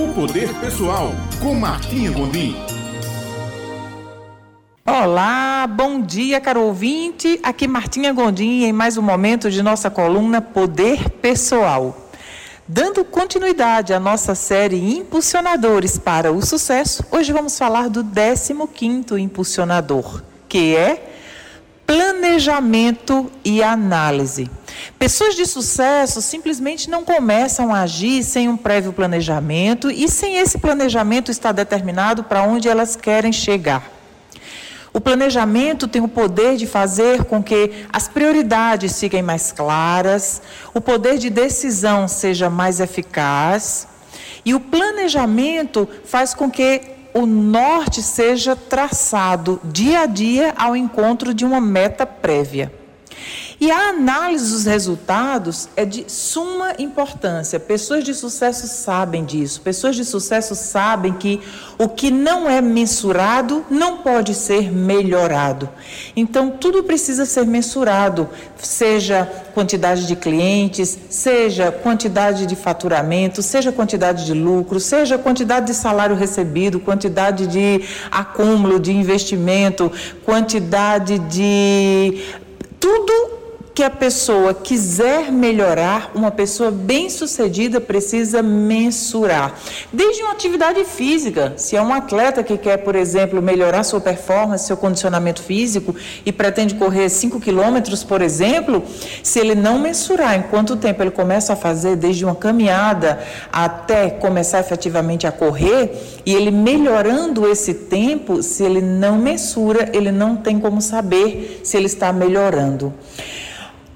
O Poder Pessoal, com Martinha Gondim. Olá, bom dia, caro ouvinte. Aqui Martinha Gondim em mais um momento de nossa coluna Poder Pessoal. Dando continuidade à nossa série Impulsionadores para o Sucesso, hoje vamos falar do 15º impulsionador, que é planejamento e análise. Pessoas de sucesso simplesmente não começam a agir sem um prévio planejamento e sem esse planejamento estar determinado para onde elas querem chegar. O planejamento tem o poder de fazer com que as prioridades fiquem mais claras, o poder de decisão seja mais eficaz, e o planejamento faz com que o norte seja traçado dia a dia ao encontro de uma meta prévia. E a análise dos resultados é de suma importância. Pessoas de sucesso sabem disso. Pessoas de sucesso sabem que o que não é mensurado não pode ser melhorado. Então, tudo precisa ser mensurado, seja quantidade de clientes, seja quantidade de faturamento, seja quantidade de lucro, seja quantidade de salário recebido, quantidade de acúmulo de investimento, quantidade de tudo que a pessoa quiser melhorar, uma pessoa bem-sucedida precisa mensurar. Desde uma atividade física, se é um atleta que quer, por exemplo, melhorar sua performance, seu condicionamento físico e pretende correr 5 quilômetros, por exemplo, se ele não mensurar em quanto tempo ele começa a fazer, desde uma caminhada até começar efetivamente a correr, e ele melhorando esse tempo, se ele não mensura, ele não tem como saber se ele está melhorando.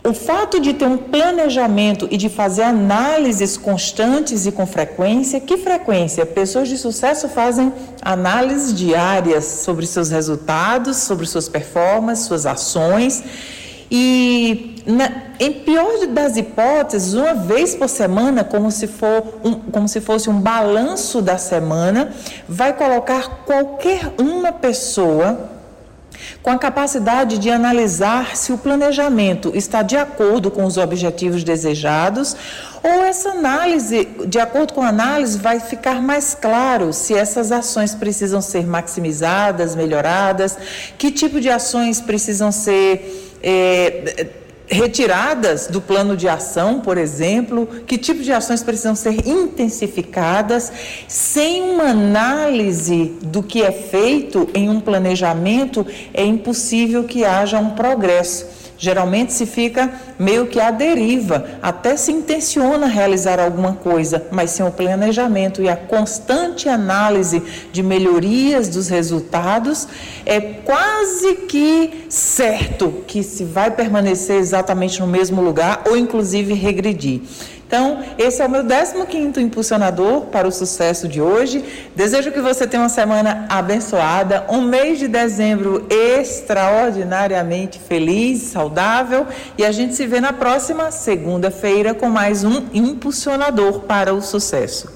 O fato de ter um planejamento e de fazer análises constantes e com frequência, que frequência? Pessoas de sucesso fazem análises diárias sobre seus resultados, sobre suas performances, suas ações. E, na, em pior das hipóteses, uma vez por semana, como se, for um, como se fosse um balanço da semana, vai colocar qualquer uma pessoa com a capacidade de analisar se o planejamento está de acordo com os objetivos desejados ou essa análise, de acordo com a análise, vai ficar mais claro se essas ações precisam ser maximizadas, melhoradas, que tipo de ações precisam ser. É, retiradas do plano de ação, por exemplo, que tipo de ações precisam ser intensificadas, sem uma análise do que é feito em um planejamento, é impossível que haja um progresso. Geralmente se fica meio que à deriva, até se intenciona realizar alguma coisa, mas sem o planejamento e a constante análise de melhorias dos resultados, é quase que certo que se vai permanecer exatamente no mesmo lugar ou inclusive regredir. Então, esse é o meu 15º impulsionador para o sucesso de hoje. Desejo que você tenha uma semana abençoada, um mês de dezembro extraordinariamente feliz, saudável e a gente se vê na próxima segunda-feira com mais um impulsionador para o sucesso.